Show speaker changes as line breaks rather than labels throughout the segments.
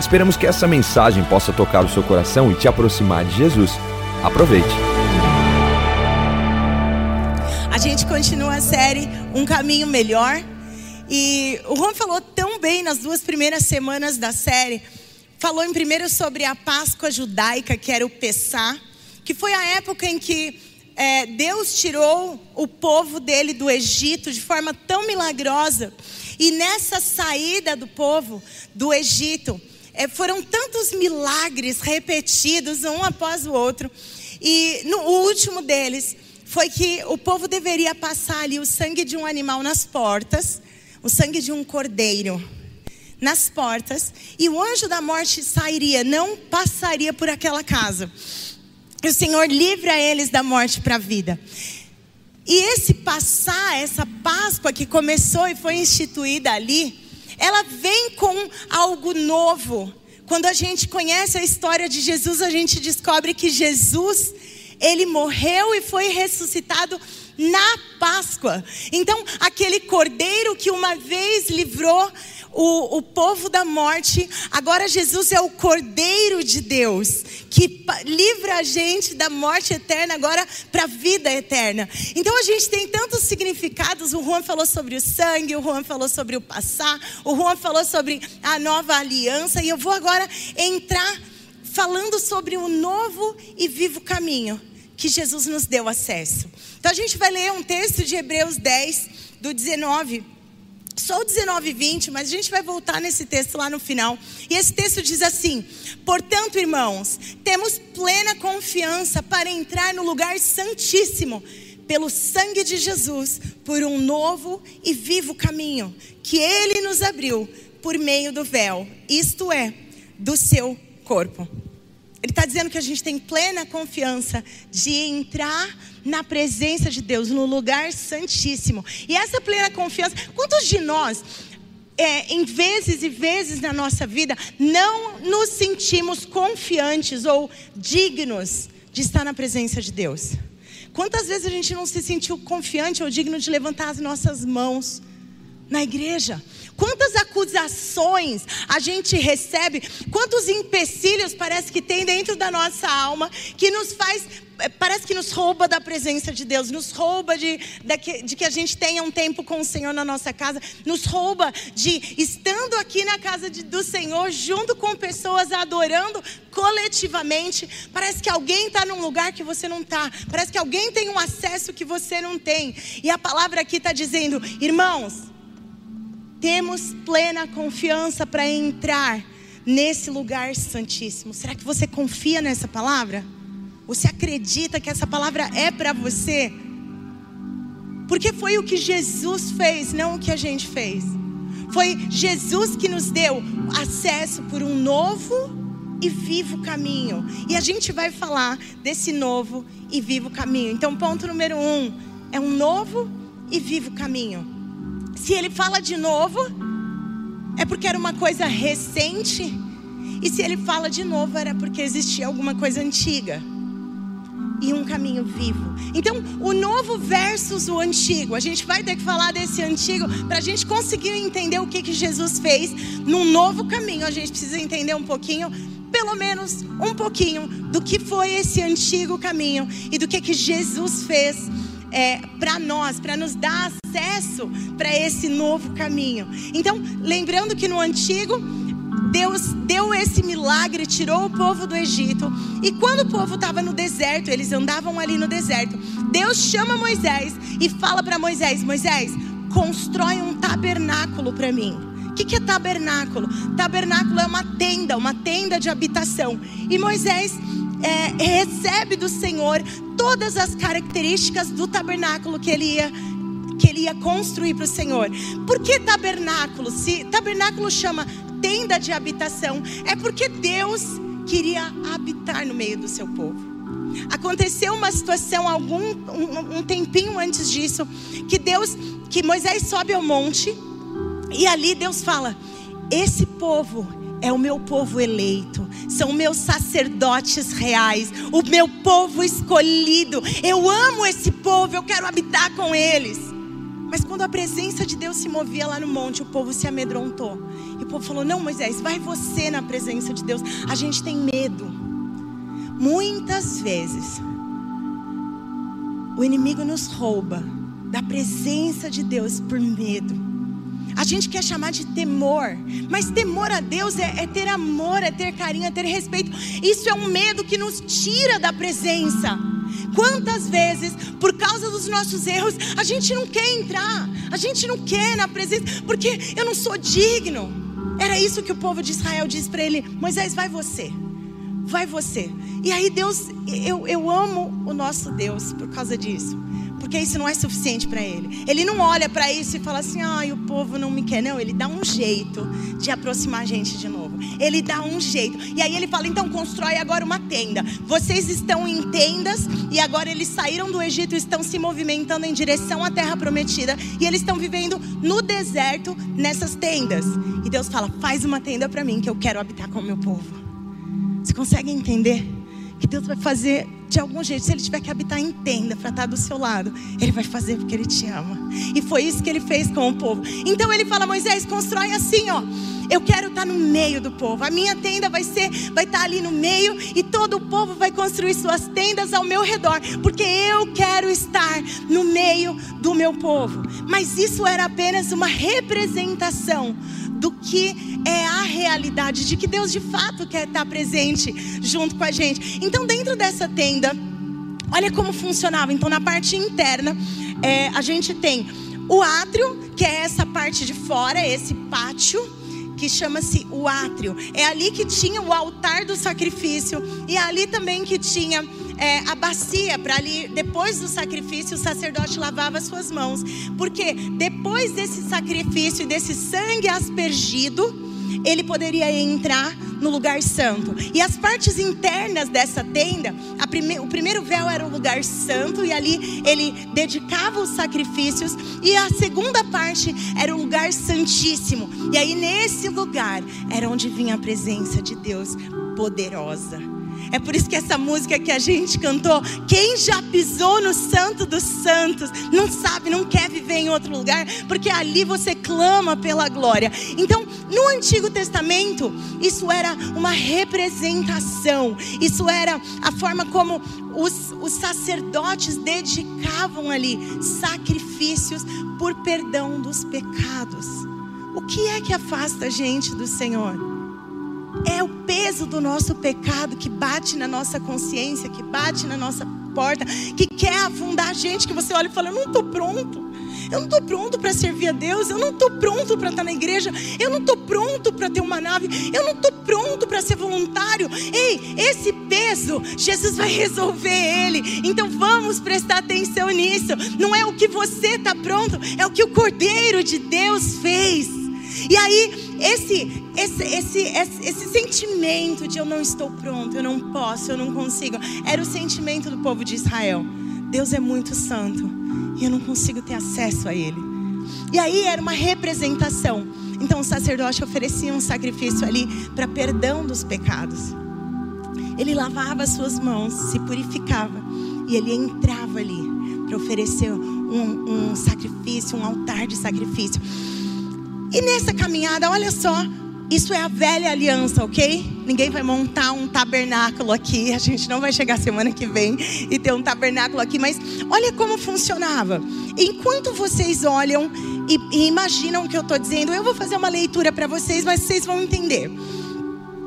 Esperamos que essa mensagem possa tocar o seu coração e te aproximar de Jesus. Aproveite.
A gente continua a série Um Caminho Melhor. E o Juan falou tão bem nas duas primeiras semanas da série. Falou em primeiro sobre a Páscoa judaica, que era o Pessá, que foi a época em que é, Deus tirou o povo dele do Egito de forma tão milagrosa. E nessa saída do povo do Egito, é, foram tantos milagres repetidos um após o outro. E no último deles foi que o povo deveria passar ali o sangue de um animal nas portas, o sangue de um cordeiro nas portas, e o anjo da morte sairia, não passaria por aquela casa. O Senhor livra eles da morte para a vida. E esse passar, essa Páscoa que começou e foi instituída ali, ela vem com algo novo. Quando a gente conhece a história de Jesus, a gente descobre que Jesus, ele morreu e foi ressuscitado na Páscoa. Então, aquele cordeiro que uma vez livrou o, o povo da morte, agora Jesus é o cordeiro de Deus, que livra a gente da morte eterna agora para a vida eterna. Então a gente tem tantos significados. O Juan falou sobre o sangue, o Juan falou sobre o passar, o Juan falou sobre a nova aliança, e eu vou agora entrar falando sobre o novo e vivo caminho que Jesus nos deu acesso. Então a gente vai ler um texto de Hebreus 10, do 19. Só o 19 e 20, mas a gente vai voltar nesse texto lá no final. E esse texto diz assim: Portanto, irmãos, temos plena confiança para entrar no lugar santíssimo, pelo sangue de Jesus, por um novo e vivo caminho, que ele nos abriu por meio do véu, isto é, do seu corpo. Ele está dizendo que a gente tem plena confiança de entrar na presença de Deus, no lugar santíssimo. E essa plena confiança, quantos de nós, é, em vezes e vezes na nossa vida, não nos sentimos confiantes ou dignos de estar na presença de Deus? Quantas vezes a gente não se sentiu confiante ou digno de levantar as nossas mãos na igreja? Quantas acusações a gente recebe, quantos empecilhos parece que tem dentro da nossa alma que nos faz é, parece que nos rouba da presença de Deus, nos rouba de, de, de, que a gente tenha um tempo com o Senhor na nossa casa, nos rouba de estando aqui na casa de, do Senhor, junto com pessoas adorando coletivamente. Parece que alguém está num lugar que você não está, parece que alguém tem um acesso que você não tem. E a palavra aqui está dizendo, irmãos, temos plena confiança para entrar nesse lugar santíssimo. Será que você confia nessa palavra? Você acredita que essa palavra é para você? Porque foi o que Jesus fez, não o que a gente fez. Foi Jesus que nos deu acesso por um novo e vivo caminho. E a gente vai falar desse novo e vivo caminho. Então, ponto número um é um novo e vivo caminho. Se ele fala de novo, é porque era uma coisa recente. E se ele fala de novo, era porque existia alguma coisa antiga. E um caminho vivo. Então, o novo versus o antigo. A gente vai ter que falar desse antigo para a gente conseguir entender o que, que Jesus fez num novo caminho. A gente precisa entender um pouquinho pelo menos um pouquinho do que foi esse antigo caminho e do que que Jesus fez é, para nós, para nos dar acesso para esse novo caminho. Então, lembrando que no antigo, Deus deu esse milagre, tirou o povo do Egito. E quando o povo estava no deserto, eles andavam ali no deserto. Deus chama Moisés e fala para Moisés: Moisés, constrói um tabernáculo para mim. O que, que é tabernáculo? Tabernáculo é uma tenda, uma tenda de habitação. E Moisés é, recebe do Senhor todas as características do tabernáculo que ele ia que ele ia construir para o Senhor. Por que tabernáculo? Se tabernáculo chama tenda de habitação, é porque Deus queria habitar no meio do seu povo. aconteceu uma situação algum um, um tempinho antes disso que Deus, que Moisés sobe ao monte e ali Deus fala: esse povo é o meu povo eleito, são meus sacerdotes reais, o meu povo escolhido. Eu amo esse povo, eu quero habitar com eles. Mas quando a presença de Deus se movia lá no monte, o povo se amedrontou. E o povo falou: Não, Moisés, vai você na presença de Deus. A gente tem medo. Muitas vezes, o inimigo nos rouba da presença de Deus por medo. A gente quer chamar de temor, mas temor a Deus é, é, ter amor, é ter carinho, é ter respeito. Isso é um medo que nos tira da presença. Quantas vezes, por causa dos nossos erros, a gente não quer entrar, a gente não quer na presença, porque eu não sou digno. Era isso que o povo de Israel disse para ele: Moisés, vai você, vai você. E aí, Deus, eu, eu amo o nosso Deus por causa disso porque isso não é suficiente para ele. Ele não olha para isso e fala assim: ai, o povo não me quer. Não, ele dá um jeito de aproximar a gente de novo. Ele dá um jeito. E aí ele fala: então constrói agora uma tenda. Vocês estão em tendas e agora eles saíram do Egito e estão se movimentando em direção à terra prometida. E eles estão vivendo no deserto nessas tendas. E Deus fala: faz uma tenda para mim que eu quero habitar com o meu povo. Você consegue entender? Que Deus vai fazer de algum jeito. Se Ele tiver que habitar em tenda para estar do seu lado, Ele vai fazer porque Ele te ama. E foi isso que Ele fez com o povo. Então Ele fala: Moisés, constrói assim, ó. Eu quero estar no meio do povo. A minha tenda vai ser, vai estar ali no meio e todo o povo vai construir suas tendas ao meu redor, porque eu quero estar no meio do meu povo. Mas isso era apenas uma representação do que é a realidade, de que Deus de fato quer estar presente junto com a gente. Então, dentro dessa tenda, olha como funcionava. Então, na parte interna, é, a gente tem o átrio, que é essa parte de fora, esse pátio que chama-se o átrio. É ali que tinha o altar do sacrifício e é ali também que tinha é, a bacia para ali, depois do sacrifício, o sacerdote lavava suas mãos. Porque depois desse sacrifício e desse sangue aspergido, ele poderia entrar no lugar santo. E as partes internas dessa tenda, prime, o primeiro véu era o lugar santo, e ali ele dedicava os sacrifícios, e a segunda parte era o lugar santíssimo. E aí nesse lugar era onde vinha a presença de Deus poderosa. É por isso que essa música que a gente cantou, quem já pisou no Santo dos Santos, não sabe, não quer em outro lugar, porque ali você clama pela glória. Então, no Antigo Testamento, isso era uma representação, isso era a forma como os, os sacerdotes dedicavam ali sacrifícios por perdão dos pecados. O que é que afasta a gente do Senhor? É o peso do nosso pecado que bate na nossa consciência, que bate na nossa porta, que quer afundar a gente, que você olha e fala: Eu não estou pronto. Eu não estou pronto para servir a Deus. Eu não estou pronto para estar na igreja. Eu não estou pronto para ter uma nave. Eu não estou pronto para ser voluntário. Ei, esse peso, Jesus vai resolver ele. Então vamos prestar atenção nisso. Não é o que você está pronto, é o que o Cordeiro de Deus fez. E aí, esse, esse, esse, esse, esse, sentimento de eu não estou pronto, eu não posso, eu não consigo, era o sentimento do povo de Israel. Deus é muito santo e eu não consigo ter acesso a Ele. E aí era uma representação. Então o sacerdote oferecia um sacrifício ali para perdão dos pecados. Ele lavava as suas mãos, se purificava e ele entrava ali para oferecer um, um sacrifício, um altar de sacrifício. E nessa caminhada, olha só, isso é a velha aliança, ok? Ninguém vai montar um tabernáculo aqui. A gente não vai chegar semana que vem e ter um tabernáculo aqui. Mas olha como funcionava. Enquanto vocês olham e, e imaginam o que eu estou dizendo, eu vou fazer uma leitura para vocês, mas vocês vão entender.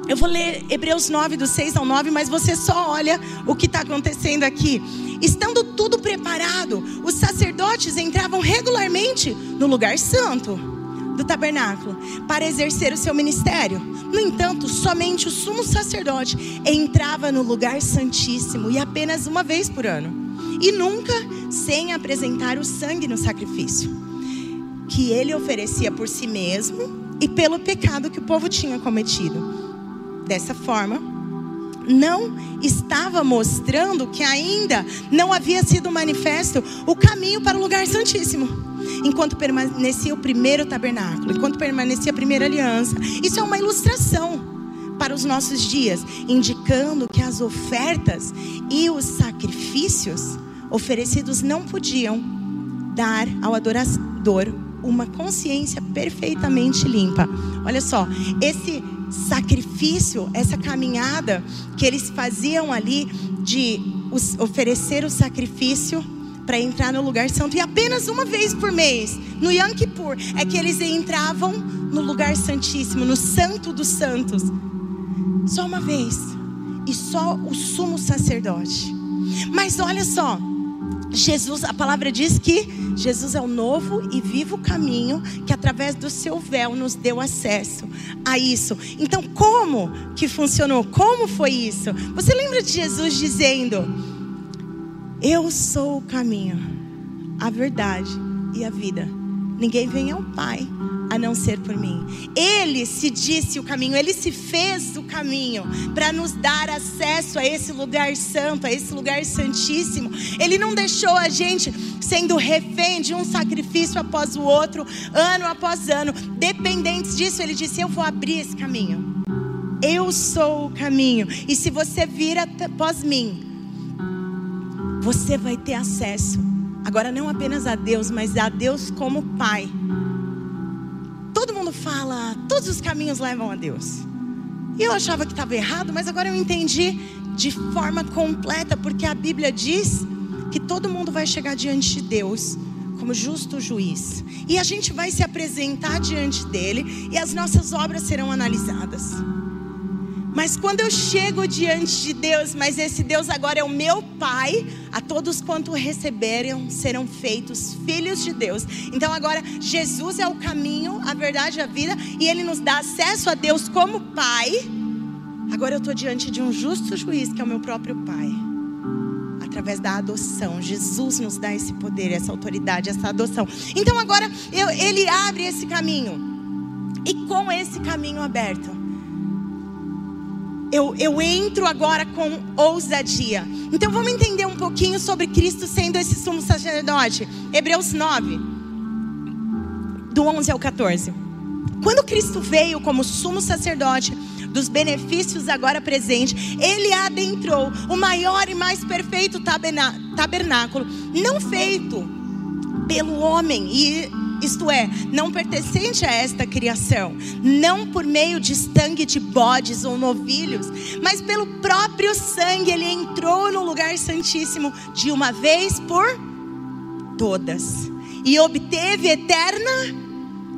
Eu vou ler Hebreus 9, do 6 ao 9, mas você só olha o que está acontecendo aqui. Estando tudo preparado, os sacerdotes entravam regularmente no lugar santo do tabernáculo para exercer o seu ministério. No entanto, somente o sumo sacerdote entrava no lugar santíssimo e apenas uma vez por ano, e nunca sem apresentar o sangue no sacrifício, que ele oferecia por si mesmo e pelo pecado que o povo tinha cometido. Dessa forma, não estava mostrando que ainda não havia sido manifesto o caminho para o lugar santíssimo. Enquanto permanecia o primeiro tabernáculo, enquanto permanecia a primeira aliança. Isso é uma ilustração para os nossos dias, indicando que as ofertas e os sacrifícios oferecidos não podiam dar ao adorador uma consciência perfeitamente limpa. Olha só, esse sacrifício, essa caminhada que eles faziam ali de oferecer o sacrifício para entrar no lugar santo e apenas uma vez por mês, no Yom Kippur, é que eles entravam no lugar santíssimo, no santo dos santos. Só uma vez. E só o sumo sacerdote. Mas olha só, Jesus, a palavra diz que Jesus é o novo e vivo caminho que através do seu véu nos deu acesso a isso. Então, como que funcionou? Como foi isso? Você lembra de Jesus dizendo: Eu sou o caminho, a verdade e a vida. Ninguém vem ao Pai a não ser por mim. Ele se disse o caminho, ele se fez o caminho para nos dar acesso a esse lugar santo, a esse lugar santíssimo. Ele não deixou a gente sendo refém de um sacrifício após o outro, ano após ano, dependentes disso. Ele disse: Eu vou abrir esse caminho. Eu sou o caminho. E se você vir após mim, você vai ter acesso. Agora, não apenas a Deus, mas a Deus como Pai mundo fala, todos os caminhos levam a Deus. E eu achava que estava errado, mas agora eu entendi de forma completa, porque a Bíblia diz que todo mundo vai chegar diante de Deus como justo juiz. E a gente vai se apresentar diante dele e as nossas obras serão analisadas. Mas quando eu chego diante de Deus, mas esse Deus agora é o meu Pai, a todos quanto receberem serão feitos filhos de Deus. Então agora Jesus é o caminho, a verdade a vida, e Ele nos dá acesso a Deus como Pai. Agora eu estou diante de um justo juiz, que é o meu próprio Pai. Através da adoção, Jesus nos dá esse poder, essa autoridade, essa adoção. Então agora eu, Ele abre esse caminho. E com esse caminho aberto, eu, eu entro agora com ousadia. Então vamos entender um pouquinho sobre Cristo sendo esse sumo sacerdote. Hebreus 9, do 11 ao 14. Quando Cristo veio como sumo sacerdote dos benefícios agora presentes, ele adentrou o maior e mais perfeito tabernáculo, não feito pelo homem e isto é, não pertencente a esta criação, não por meio de sangue de bodes ou novilhos, mas pelo próprio sangue ele entrou no lugar santíssimo de uma vez por todas e obteve eterna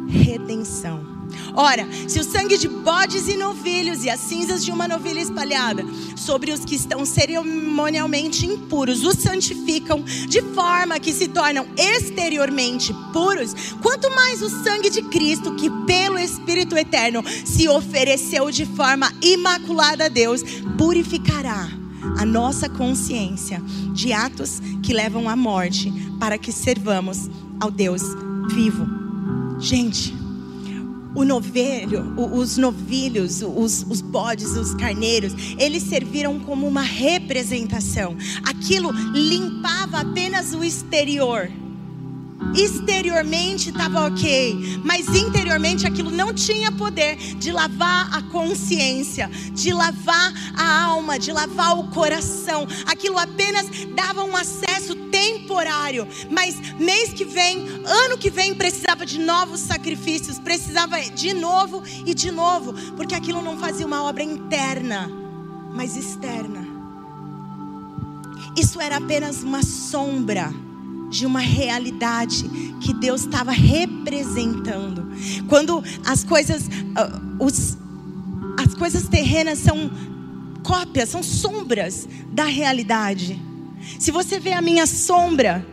redenção. Ora, se o sangue de bodes e novilhos e as cinzas de uma novilha espalhada sobre os que estão cerimonialmente impuros os santificam de forma que se tornam exteriormente puros, quanto mais o sangue de Cristo, que pelo Espírito eterno se ofereceu de forma imaculada a Deus, purificará a nossa consciência de atos que levam à morte, para que servamos ao Deus vivo. Gente, o novelho, os novilhos, os, os bodes, os carneiros, eles serviram como uma representação. Aquilo limpava apenas o exterior. Exteriormente estava ok, mas interiormente aquilo não tinha poder de lavar a consciência, de lavar a alma, de lavar o coração. Aquilo apenas dava um acesso temporário, mas mês que vem, ano que vem, precisava de novos sacrifícios, precisava de novo e de novo, porque aquilo não fazia uma obra interna, mas externa. Isso era apenas uma sombra de uma realidade que Deus estava representando. Quando as coisas, uh, os, as coisas terrenas são cópias, são sombras da realidade. Se você vê a minha sombra,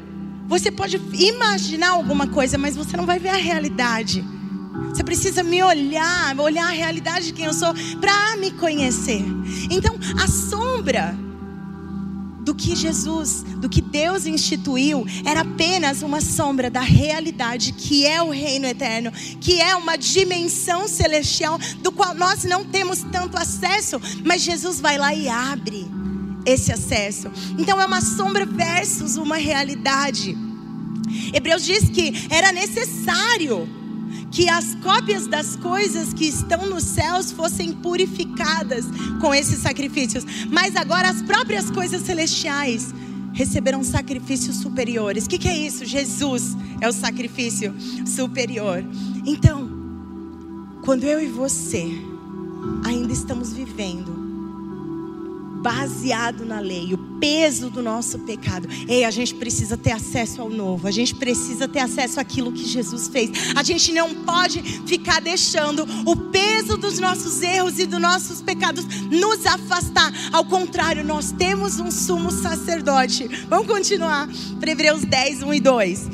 você pode imaginar alguma coisa, mas você não vai ver a realidade. Você precisa me olhar, olhar a realidade de quem eu sou para me conhecer. Então, a sombra do que Jesus, do que Deus instituiu, era apenas uma sombra da realidade que é o reino eterno, que é uma dimensão celestial do qual nós não temos tanto acesso, mas Jesus vai lá e abre esse acesso. Então é uma sombra versus uma realidade. Hebreus diz que era necessário que as cópias das coisas que estão nos céus fossem purificadas com esses sacrifícios, mas agora as próprias coisas celestiais receberão sacrifícios superiores. O que, que é isso? Jesus é o sacrifício superior. Então, quando eu e você ainda estamos vivendo baseado na lei, o peso do nosso pecado. Ei, a gente precisa ter acesso ao novo, a gente precisa ter acesso àquilo que Jesus fez. A gente não pode ficar deixando o peso dos nossos erros e dos nossos pecados nos afastar. Ao contrário, nós temos um sumo sacerdote. Vamos continuar para Hebreus 10, 1 e 2.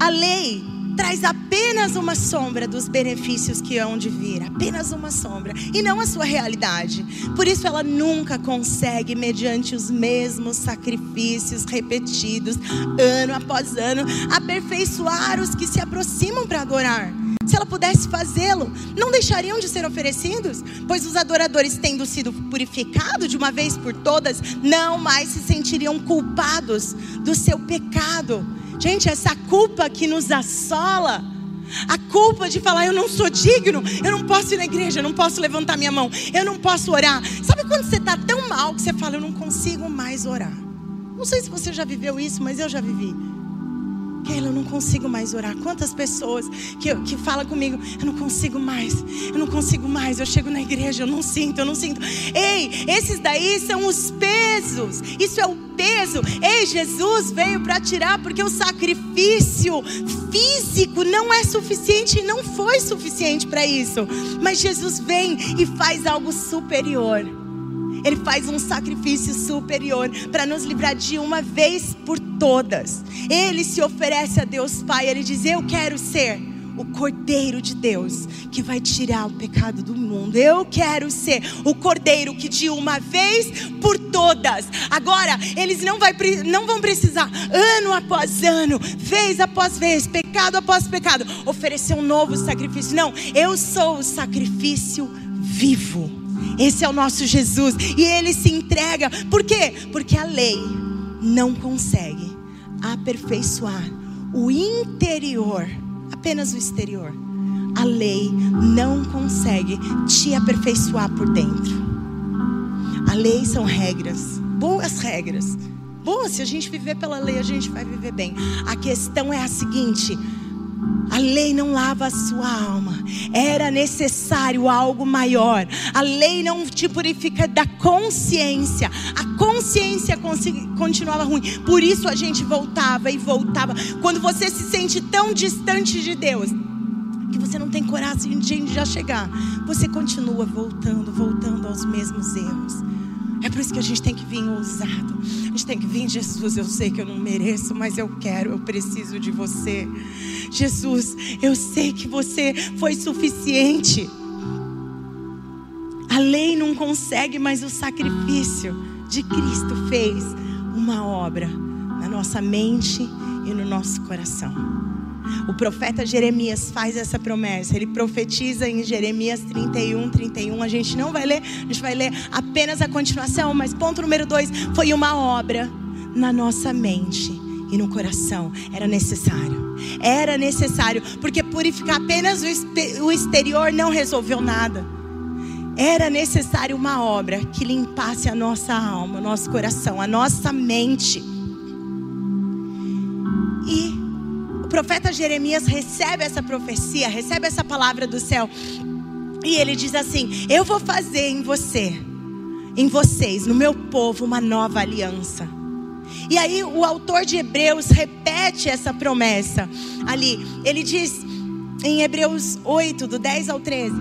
A lei traz apenas uma sombra dos benefícios que hão de vir, apenas uma sombra, e não a sua realidade. Por isso ela nunca consegue, mediante os mesmos sacrifícios repetidos, ano após ano, aperfeiçoar os que se aproximam para adorar. Se ela pudesse fazê-lo, não deixariam de ser oferecidos, pois os adoradores, tendo sido purificados de uma vez por todas, não mais se sentiriam culpados do seu pecado Gente, essa culpa que nos assola, a culpa de falar eu não sou digno, eu não posso ir na igreja, eu não posso levantar minha mão, eu não posso orar. Sabe quando você está tão mal que você fala eu não consigo mais orar? Não sei se você já viveu isso, mas eu já vivi. Keila, eu não consigo mais orar. Quantas pessoas que, que falam comigo, eu não consigo mais, eu não consigo mais. Eu chego na igreja, eu não sinto, eu não sinto. Ei, esses daí são os pesos. Isso é o peso. Ei, Jesus veio para tirar, porque o sacrifício físico não é suficiente, não foi suficiente para isso. Mas Jesus vem e faz algo superior. Ele faz um sacrifício superior para nos livrar de uma vez por todas. Ele se oferece a Deus Pai. Ele diz: Eu quero ser o Cordeiro de Deus que vai tirar o pecado do mundo. Eu quero ser o Cordeiro que de uma vez por todas. Agora, eles não, vai, não vão precisar, ano após ano, vez após vez, pecado após pecado, oferecer um novo sacrifício. Não, eu sou o sacrifício vivo. Esse é o nosso Jesus. E ele se entrega. Por quê? Porque a lei não consegue aperfeiçoar o interior, apenas o exterior. A lei não consegue te aperfeiçoar por dentro. A lei são regras, boas regras. Boa, se a gente viver pela lei, a gente vai viver bem. A questão é a seguinte: a lei não lava a sua alma. Era necessário algo maior. A lei não te purifica da consciência. A consciência continuava ruim. Por isso a gente voltava e voltava. Quando você se sente tão distante de Deus, que você não tem coragem de já chegar, você continua voltando, voltando aos mesmos erros. É por isso que a gente tem que vir ousado. A gente tem que vir, Jesus, eu sei que eu não mereço, mas eu quero, eu preciso de você. Jesus, eu sei que você foi suficiente. A lei não consegue, mas o sacrifício de Cristo fez uma obra na nossa mente e no nosso coração. O profeta Jeremias faz essa promessa. Ele profetiza em Jeremias 31, 31. A gente não vai ler, a gente vai ler apenas a continuação, mas ponto número dois foi uma obra na nossa mente e no coração. Era necessário. Era necessário, porque purificar apenas o exterior não resolveu nada. Era necessário uma obra que limpasse a nossa alma, o nosso coração, a nossa mente. E profeta Jeremias recebe essa profecia, recebe essa palavra do céu. E ele diz assim: Eu vou fazer em você, em vocês, no meu povo, uma nova aliança. E aí o autor de Hebreus repete essa promessa ali. Ele diz em Hebreus 8, do 10 ao 13.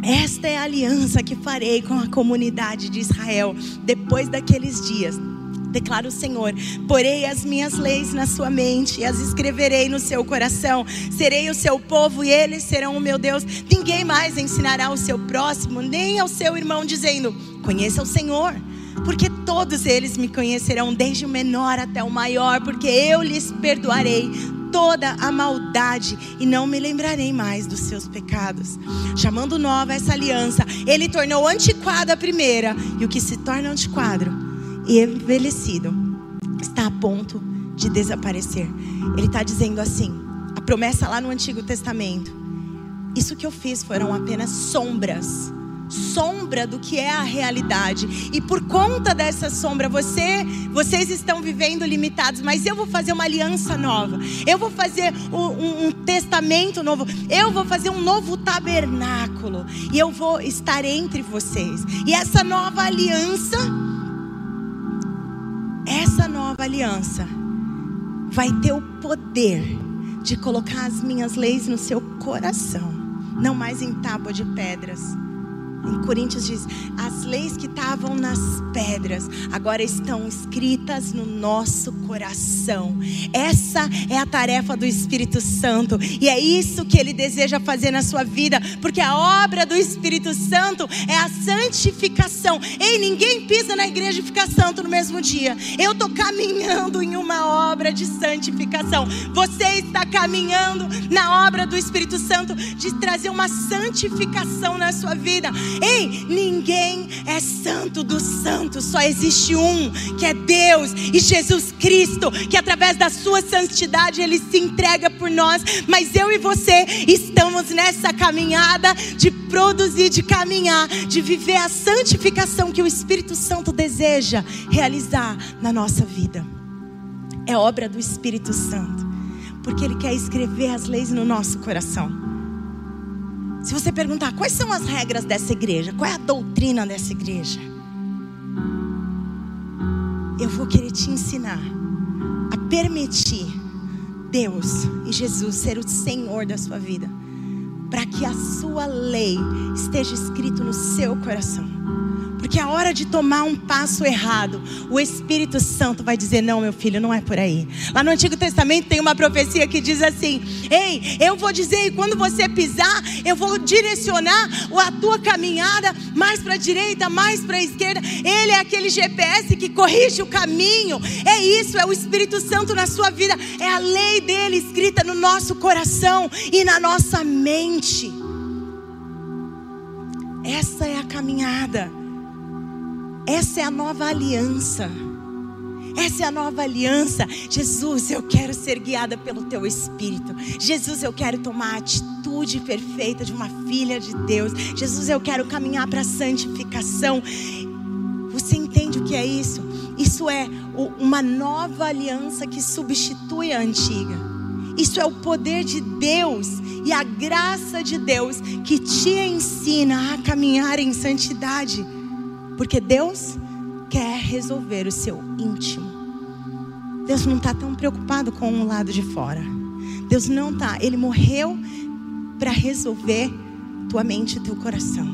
Esta é a aliança que farei com a comunidade de Israel depois daqueles dias declara o Senhor: porei as minhas leis na sua mente e as escreverei no seu coração. Serei o seu povo e eles serão o meu Deus. Ninguém mais ensinará ao seu próximo, nem ao seu irmão, dizendo: Conheça o Senhor porque todos eles me conhecerão, desde o menor até o maior, porque eu lhes perdoarei toda a maldade e não me lembrarei mais dos seus pecados. Chamando nova essa aliança, ele tornou antiquada a primeira, e o que se torna antiquado e envelhecido está a ponto de desaparecer. Ele está dizendo assim: a promessa lá no Antigo Testamento, isso que eu fiz foram apenas sombras sombra do que é a realidade. E por conta dessa sombra, você, vocês estão vivendo limitados, mas eu vou fazer uma aliança nova. Eu vou fazer um, um testamento novo. Eu vou fazer um novo tabernáculo e eu vou estar entre vocês. E essa nova aliança essa nova aliança vai ter o poder de colocar as minhas leis no seu coração, não mais em tábua de pedras em Coríntios diz: as leis que estavam nas pedras agora estão escritas no nosso coração. Essa é a tarefa do Espírito Santo e é isso que ele deseja fazer na sua vida, porque a obra do Espírito Santo é a santificação. Ei, ninguém pisa na igreja e fica santo no mesmo dia. Eu estou caminhando em uma obra de santificação. Você está caminhando na obra do Espírito Santo de trazer uma santificação na sua vida. Ei, ninguém é santo dos santos, só existe um, que é Deus e Jesus Cristo, que através da sua santidade ele se entrega por nós. Mas eu e você estamos nessa caminhada de produzir, de caminhar, de viver a santificação que o Espírito Santo deseja realizar na nossa vida. É obra do Espírito Santo, porque ele quer escrever as leis no nosso coração. Se você perguntar quais são as regras dessa igreja, qual é a doutrina dessa igreja, eu vou querer te ensinar a permitir Deus e Jesus ser o Senhor da sua vida, para que a sua lei esteja escrito no seu coração. Porque a hora de tomar um passo errado, o Espírito Santo vai dizer: Não, meu filho, não é por aí. Lá no Antigo Testamento tem uma profecia que diz assim: Ei, eu vou dizer, e quando você pisar, eu vou direcionar a tua caminhada mais para a direita, mais para a esquerda. Ele é aquele GPS que corrige o caminho. É isso, é o Espírito Santo na sua vida. É a lei dele escrita no nosso coração e na nossa mente. Essa é a caminhada. Essa é a nova aliança. Essa é a nova aliança. Jesus, eu quero ser guiada pelo teu espírito. Jesus, eu quero tomar a atitude perfeita de uma filha de Deus. Jesus, eu quero caminhar para a santificação. Você entende o que é isso? Isso é uma nova aliança que substitui a antiga. Isso é o poder de Deus e a graça de Deus que te ensina a caminhar em santidade. Porque Deus quer resolver o seu íntimo. Deus não está tão preocupado com o lado de fora. Deus não está. Ele morreu para resolver tua mente e teu coração.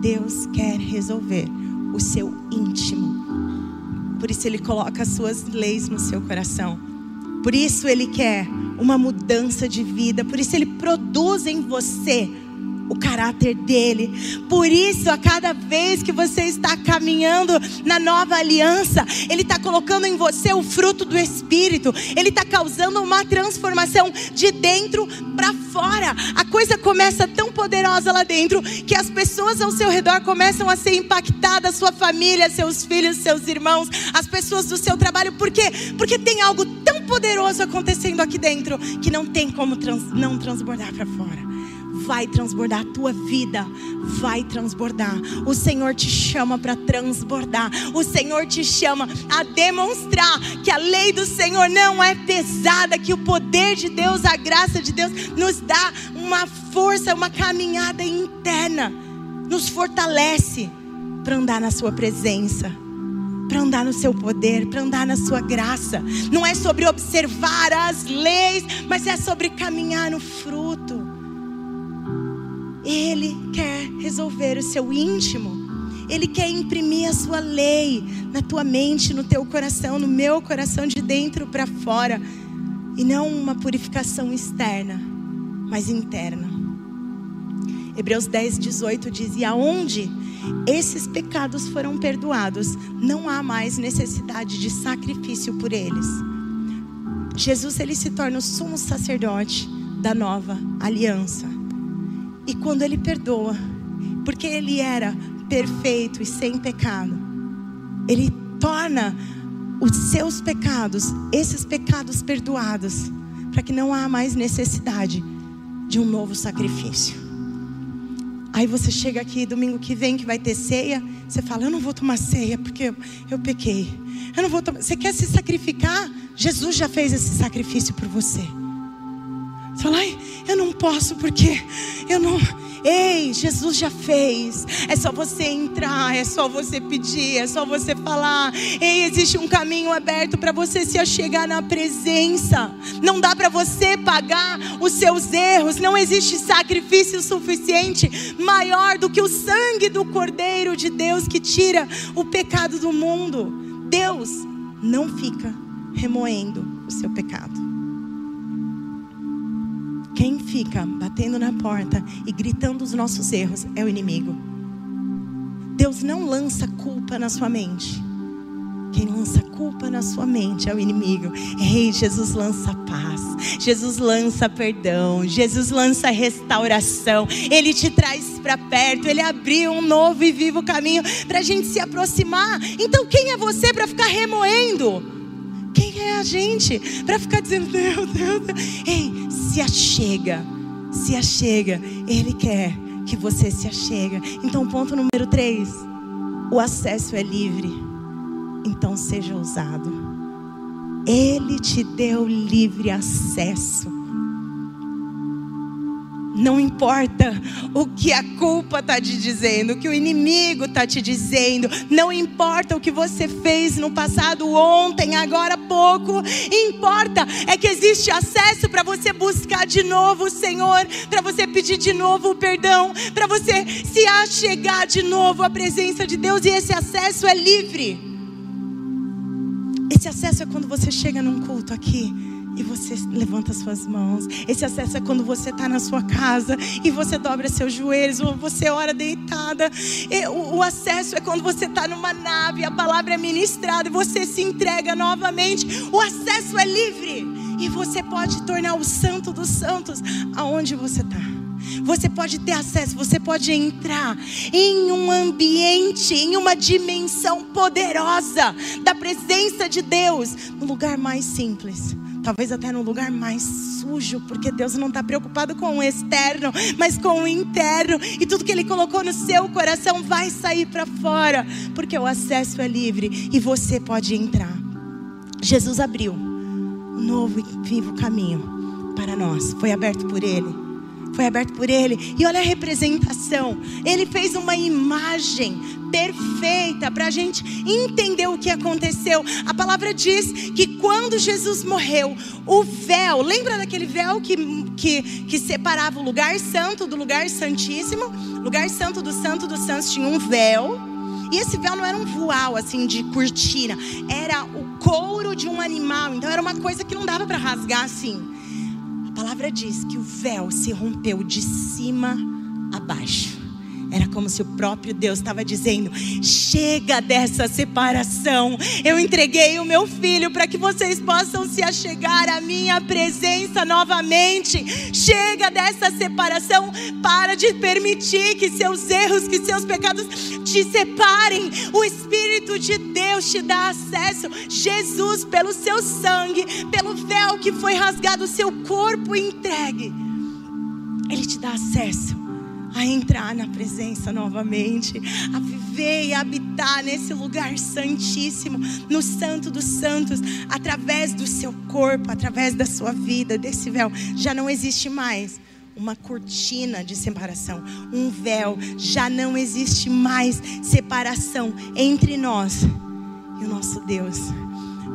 Deus quer resolver o seu íntimo. Por isso ele coloca as suas leis no seu coração. Por isso ele quer uma mudança de vida. Por isso ele produz em você o caráter dele. Por isso, a cada vez que você está caminhando na nova aliança, ele está colocando em você o fruto do Espírito, ele está causando uma transformação de dentro para fora. A coisa começa tão poderosa lá dentro que as pessoas ao seu redor começam a ser impactadas, sua família, seus filhos, seus irmãos, as pessoas do seu trabalho. Por quê? Porque tem algo tão poderoso acontecendo aqui dentro que não tem como trans, não transbordar para fora vai transbordar, a tua vida vai transbordar. O Senhor te chama para transbordar. O Senhor te chama a demonstrar que a lei do Senhor não é pesada, que o poder de Deus, a graça de Deus nos dá uma força, uma caminhada interna, nos fortalece para andar na sua presença para andar no seu poder, para andar na sua graça. Não é sobre observar as leis, mas é sobre caminhar no fruto. Ele quer resolver o seu íntimo. Ele quer imprimir a sua lei na tua mente, no teu coração, no meu coração, de dentro para fora. E não uma purificação externa, mas interna. Hebreus 10, 18 diz: E aonde esses pecados foram perdoados, não há mais necessidade de sacrifício por eles. Jesus ele se torna o sumo sacerdote da nova aliança. E quando ele perdoa, porque ele era perfeito e sem pecado, ele torna os seus pecados, esses pecados perdoados, para que não há mais necessidade de um novo sacrifício. Aí você chega aqui domingo que vem que vai ter ceia, você fala: "Eu não vou tomar ceia porque eu, eu pequei". Eu não vou tomar. Você quer se sacrificar? Jesus já fez esse sacrifício por você. Você fala: "Ai, eu não posso porque eu não Ei, Jesus já fez. É só você entrar, é só você pedir, é só você falar. Ei, existe um caminho aberto para você se achegar na presença. Não dá para você pagar os seus erros. Não existe sacrifício suficiente maior do que o sangue do Cordeiro de Deus que tira o pecado do mundo. Deus não fica remoendo o seu pecado. Quem fica batendo na porta e gritando os nossos erros é o inimigo. Deus não lança culpa na sua mente. Quem lança culpa na sua mente é o inimigo. Ei, Jesus lança paz. Jesus lança perdão. Jesus lança restauração. Ele te traz para perto. Ele abriu um novo e vivo caminho para a gente se aproximar. Então, quem é você para ficar remoendo? Quem é a gente para ficar dizendo, meu Deus, ei, se achega, se achega. Ele quer que você se achega. Então, ponto número três: o acesso é livre. Então, seja ousado. Ele te deu livre acesso. Não importa o que a culpa está te dizendo, o que o inimigo está te dizendo, não importa o que você fez no passado, ontem, agora há pouco, importa é que existe acesso para você buscar de novo o Senhor, para você pedir de novo o perdão, para você se achegar de novo à presença de Deus e esse acesso é livre. Esse acesso é quando você chega num culto aqui e você levanta suas mãos. Esse acesso é quando você está na sua casa e você dobra seus joelhos, ou você ora deitada. O, o acesso é quando você está numa nave, a palavra é ministrada e você se entrega novamente. O acesso é livre e você pode tornar o santo dos santos aonde você está. Você pode ter acesso, você pode entrar em um ambiente, em uma dimensão poderosa da presença de Deus, no lugar mais simples talvez até no lugar mais sujo, porque Deus não está preocupado com o externo, mas com o interno, e tudo que Ele colocou no seu coração vai sair para fora, porque o acesso é livre e você pode entrar. Jesus abriu um novo e vivo caminho para nós, foi aberto por Ele foi aberto por ele. E olha a representação. Ele fez uma imagem perfeita para a gente entender o que aconteceu. A palavra diz que quando Jesus morreu, o véu, lembra daquele véu que, que, que separava o lugar santo do lugar santíssimo? Lugar santo do santo dos santos tinha um véu. E esse véu não era um voal assim de cortina, era o couro de um animal. Então era uma coisa que não dava para rasgar assim palavra diz que o véu se rompeu de cima a baixo. Era como se o próprio Deus estava dizendo: chega dessa separação. Eu entreguei o meu filho para que vocês possam se achegar à minha presença novamente. Chega dessa separação. Para de permitir que seus erros, que seus pecados te separem. O Espírito de Deus te dá acesso. Jesus, pelo seu sangue, pelo véu que foi rasgado, o seu corpo entregue, Ele te dá acesso a entrar na presença novamente, a viver e habitar nesse lugar santíssimo, no Santo dos Santos, através do seu corpo, através da sua vida, desse véu. Já não existe mais uma cortina de separação, um véu. Já não existe mais separação entre nós e o nosso Deus.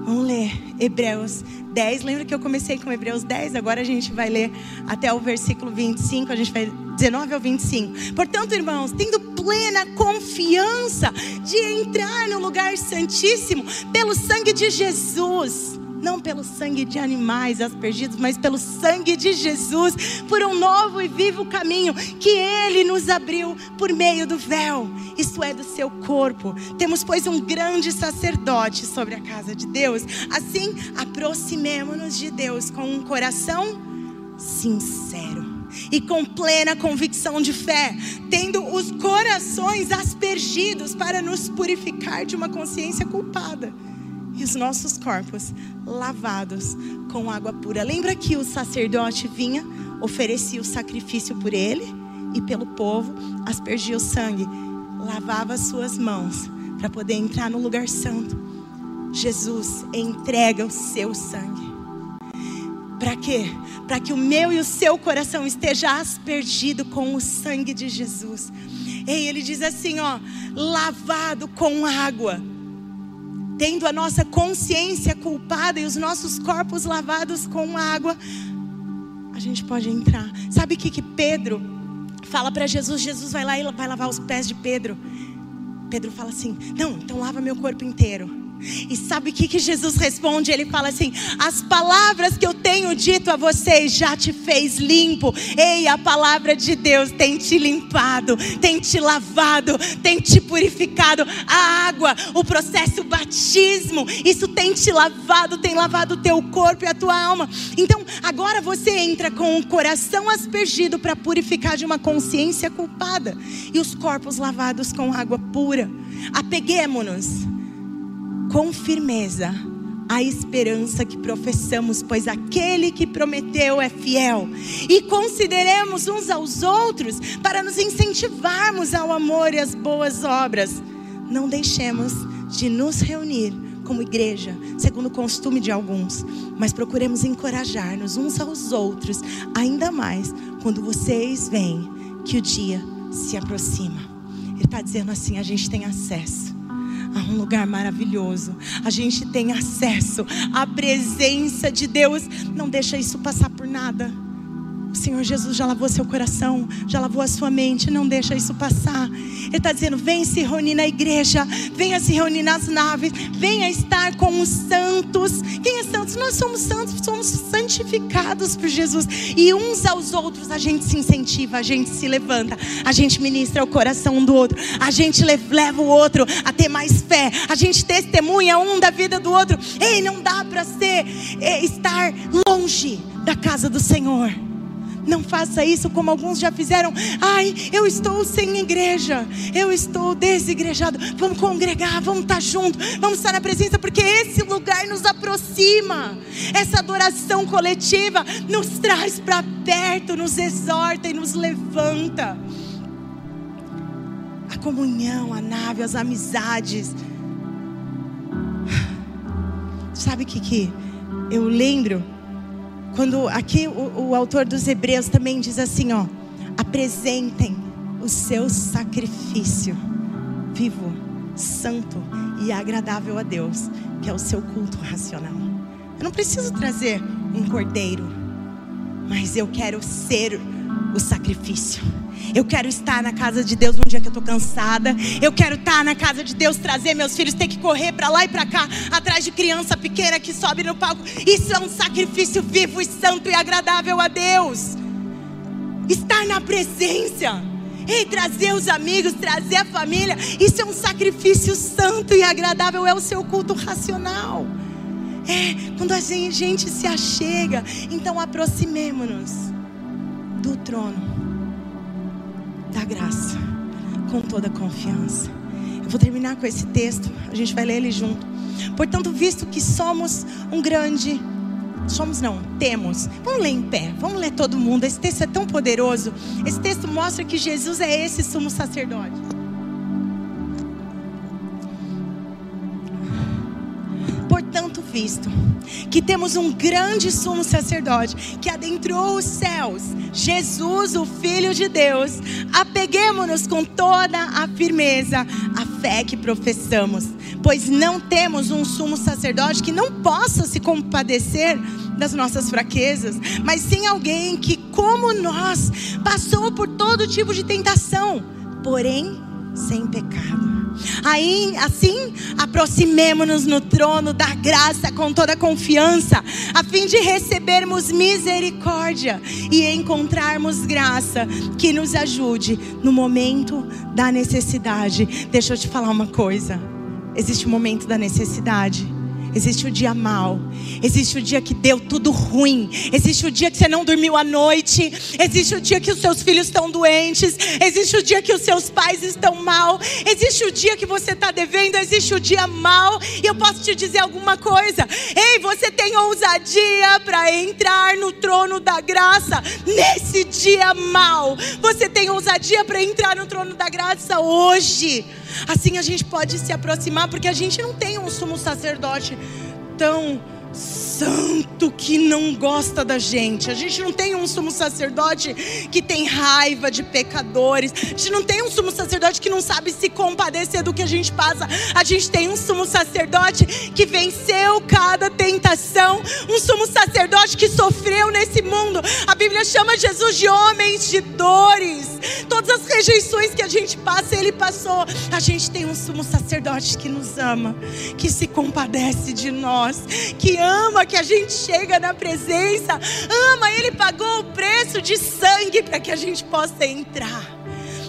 Vamos ler Hebreus 10. Lembra que eu comecei com Hebreus 10? Agora a gente vai ler até o versículo 25. A gente vai 19 ao 25. Portanto, irmãos, tendo plena confiança de entrar no lugar santíssimo pelo sangue de Jesus não pelo sangue de animais aspergidos, mas pelo sangue de Jesus, por um novo e vivo caminho que Ele nos abriu por meio do véu, isto é, do seu corpo. Temos, pois, um grande sacerdote sobre a casa de Deus. Assim, aproximemo-nos de Deus com um coração sincero e com plena convicção de fé, tendo os corações aspergidos para nos purificar de uma consciência culpada e os nossos corpos lavados com água pura. Lembra que o sacerdote vinha, oferecia o sacrifício por ele e pelo povo, aspergia o sangue, lavava as suas mãos para poder entrar no lugar santo. Jesus entrega o seu sangue. Para quê? Para que o meu e o seu coração esteja aspergido com o sangue de Jesus. E ele diz assim, ó, lavado com água tendo a nossa consciência culpada e os nossos corpos lavados com água, a gente pode entrar. Sabe o que, que Pedro fala para Jesus? Jesus vai lá e vai lavar os pés de Pedro. Pedro fala assim: Não, então lava meu corpo inteiro. E sabe o que, que Jesus responde? Ele fala assim: As palavras que eu tenho dito a vocês já te fez limpo. Ei, a palavra de Deus tem te limpado, tem te lavado, tem te purificado. A água, o processo batismo, isso tem te lavado, tem lavado o teu corpo e a tua alma. Então, agora você entra com o coração aspergido para purificar de uma consciência culpada e os corpos lavados com água pura. Apeguemos-nos com firmeza a esperança que professamos, pois aquele que prometeu é fiel. E consideremos uns aos outros para nos incentivarmos ao amor e às boas obras. Não deixemos de nos reunir como igreja, segundo o costume de alguns, mas procuremos encorajar-nos uns aos outros, ainda mais quando vocês veem que o dia se aproxima. Ele está dizendo assim: a gente tem acesso a um lugar maravilhoso. A gente tem acesso à presença de Deus. Não deixa isso passar por nada. O Senhor Jesus já lavou seu coração, já lavou a sua mente, não deixa isso passar. Ele está dizendo: vem se reunir na igreja, venha se reunir nas naves, venha estar com os santos. Quem é santos? Nós somos santos, somos santificados por Jesus. E uns aos outros a gente se incentiva, a gente se levanta, a gente ministra o coração um do outro, a gente leva o outro a ter mais fé, a gente testemunha um da vida do outro. Ei, não dá para ser, é, estar longe da casa do Senhor. Não faça isso como alguns já fizeram. Ai, eu estou sem igreja. Eu estou desigrejado. Vamos congregar, vamos estar juntos, vamos estar na presença, porque esse lugar nos aproxima. Essa adoração coletiva nos traz para perto, nos exorta e nos levanta. A comunhão, a nave, as amizades. Sabe o que, que eu lembro? Quando aqui o, o autor dos Hebreus também diz assim, ó, apresentem o seu sacrifício vivo, santo e agradável a Deus, que é o seu culto racional. Eu não preciso trazer um cordeiro, mas eu quero ser o sacrifício. Eu quero estar na casa de Deus um dia que eu estou cansada. Eu quero estar na casa de Deus, trazer meus filhos, ter que correr para lá e para cá, atrás de criança pequena que sobe no palco. Isso é um sacrifício vivo e santo e agradável a Deus. Estar na presença. Ei, trazer os amigos, trazer a família. Isso é um sacrifício santo e agradável. É o seu culto racional. É, quando a gente se achega, então aproximemo-nos do trono da graça, com toda confiança. Eu vou terminar com esse texto, a gente vai ler ele junto. Portanto, visto que somos um grande somos não, temos. Vamos ler em pé, vamos ler todo mundo. Esse texto é tão poderoso. Esse texto mostra que Jesus é esse sumo sacerdote. Visto que temos um grande sumo sacerdote que adentrou os céus, Jesus, o Filho de Deus, apeguemos-nos com toda a firmeza à fé que professamos, pois não temos um sumo sacerdote que não possa se compadecer das nossas fraquezas, mas sim alguém que, como nós, passou por todo tipo de tentação, porém sem pecado. Aí, assim, aproximemo-nos no trono da graça com toda confiança, a fim de recebermos misericórdia e encontrarmos graça que nos ajude no momento da necessidade. Deixa eu te falar uma coisa. Existe o um momento da necessidade Existe o dia mal. Existe o dia que deu tudo ruim. Existe o dia que você não dormiu à noite. Existe o dia que os seus filhos estão doentes. Existe o dia que os seus pais estão mal. Existe o dia que você está devendo. Existe o dia mal. E eu posso te dizer alguma coisa. Ei, você tem ousadia para entrar no trono da graça nesse dia mal. Você tem ousadia para entrar no trono da graça hoje. Assim a gente pode se aproximar, porque a gente não tem um sumo sacerdote tão santo que não gosta da gente. A gente não tem um sumo sacerdote que tem raiva de pecadores. A gente não tem um sumo sacerdote que não sabe se compadecer do que a gente passa. A gente tem um sumo sacerdote que venceu cada tentação. Um sumo sacerdote que sofreu nesse mundo. A Bíblia chama Jesus de homens de dores. Todas as rejeições que a gente passa, ele passou. A gente tem um sumo sacerdote que nos ama, que se compadece de nós, que ama que a gente chega na presença, ama, Ele pagou o preço de sangue para que a gente possa entrar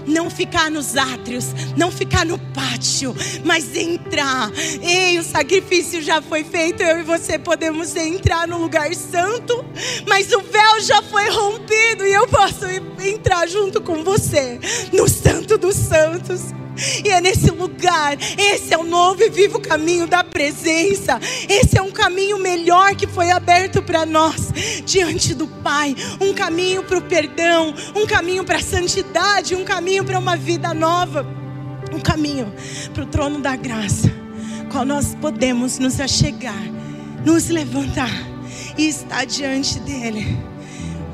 não ficar nos átrios, não ficar no pátio, mas entrar. Ei, o sacrifício já foi feito, eu e você podemos entrar no lugar santo, mas o véu já foi rompido e eu posso entrar junto com você no Santo dos Santos. E é nesse lugar, esse é o novo e vivo caminho da presença. Esse é um caminho melhor que foi aberto para nós diante do Pai. Um caminho para o perdão, um caminho para a santidade, um caminho para uma vida nova. Um caminho para o trono da graça, qual nós podemos nos achegar, nos levantar e estar diante dEle.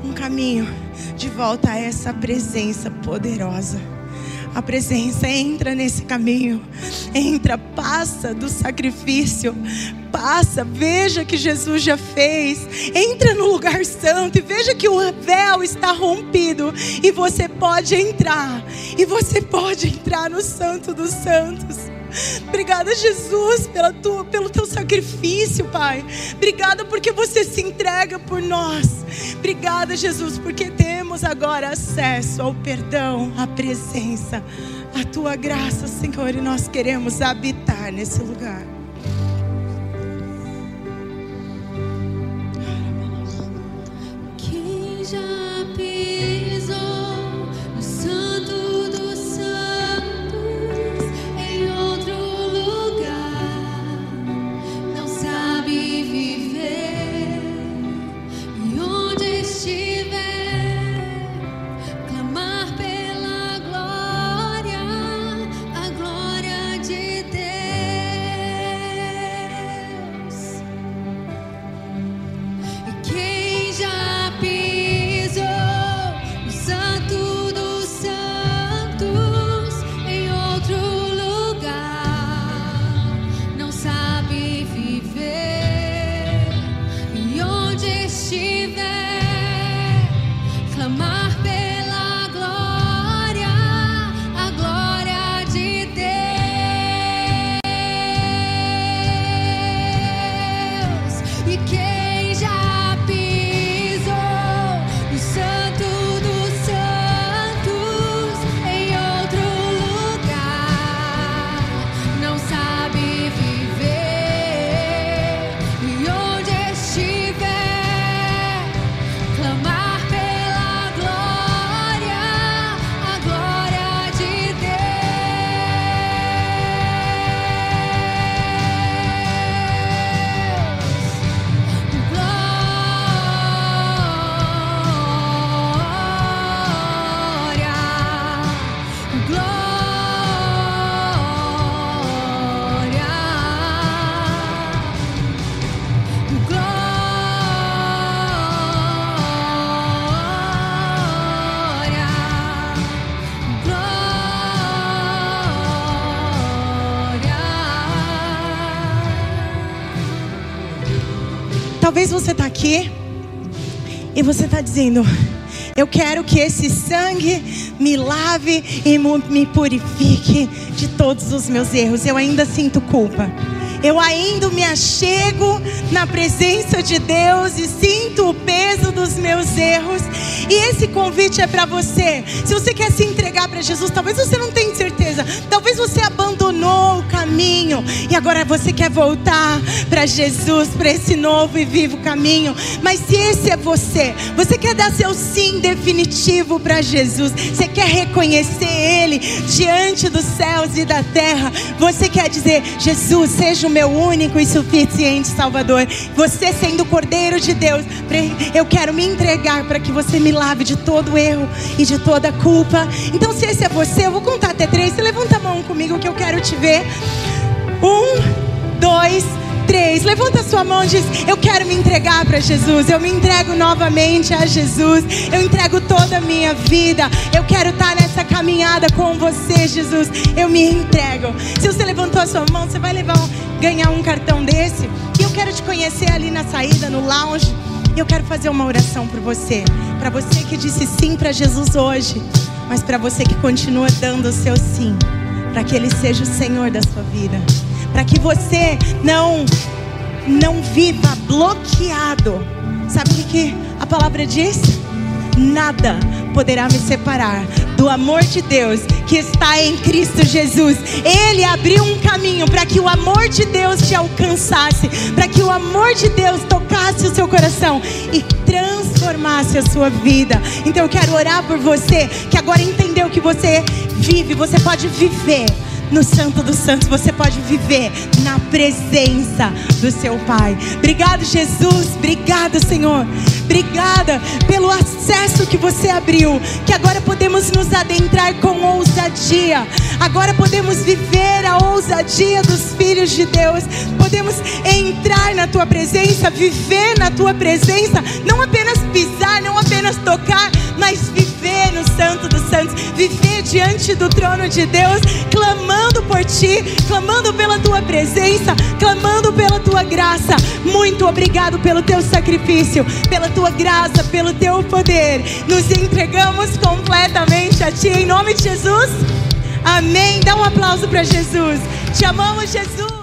Um caminho de volta a essa presença poderosa a presença, entra nesse caminho, entra, passa do sacrifício, passa, veja que Jesus já fez, entra no lugar santo e veja que o véu está rompido e você pode entrar, e você pode entrar no Santo dos Santos. Obrigada, Jesus, pela tua, pelo teu sacrifício, Pai. Obrigada porque você se entrega por nós. Obrigada, Jesus, porque temos agora acesso ao perdão, à presença, à tua graça, Senhor, e nós queremos habitar nesse lugar. Você está aqui e você está dizendo: Eu quero que esse sangue me lave e me purifique de todos os meus erros. Eu ainda sinto culpa eu ainda me achego na presença de Deus e sinto o peso dos meus erros. E esse convite é para você. Se você quer se entregar para Jesus, talvez você não tenha certeza, talvez você abandonou o caminho e agora você quer voltar para Jesus, para esse novo e vivo caminho. Mas se esse é você, você quer dar seu sim definitivo para Jesus, você quer reconhecer Ele diante dos céus e da terra, você quer dizer: Jesus, seja o meu único e suficiente Salvador. Você sendo o Cordeiro de Deus, eu quero me entregar para que você me lave de todo erro e de toda culpa. Então, se esse é você, eu vou contar até três. Você levanta a mão comigo que eu quero te ver. Um, dois, três. Levanta a sua mão e diz: Eu quero me entregar para Jesus. Eu me entrego novamente a Jesus. Eu entrego toda a minha vida. Eu quero estar nessa caminhada com você, Jesus. Eu me entrego. Se você levantou a sua mão, você vai levar ganhar um cartão desse. E eu quero te conhecer ali na saída, no lounge. E eu quero fazer uma oração por você. Para você que disse sim para Jesus hoje. Mas para você que continua dando o seu sim. Para que Ele seja o Senhor da sua vida para que você não não viva bloqueado. Sabe o que, a palavra diz? Nada poderá me separar do amor de Deus que está em Cristo Jesus. Ele abriu um caminho para que o amor de Deus te alcançasse, para que o amor de Deus tocasse o seu coração e transformasse a sua vida. Então eu quero orar por você que agora entendeu que você vive, você pode viver no Santo dos Santos, você pode viver na presença do seu Pai. Obrigado, Jesus. Obrigado, Senhor. Obrigada pelo acesso que você abriu. Que agora podemos nos adentrar com ousadia. Agora podemos viver a ousadia dos filhos de Deus. Podemos entrar na tua presença, viver na tua presença. Não apenas pisar, não apenas tocar, mas viver no Santo dos Santos. Viver diante do trono de Deus, clamando por ti, clamando pela tua presença, clamando pela tua graça. Muito obrigado pelo teu sacrifício, pela tua graça, pelo teu poder. Nos entregamos completamente a ti em nome de Jesus. Amém. Dá um aplauso para Jesus. Te amamos, Jesus.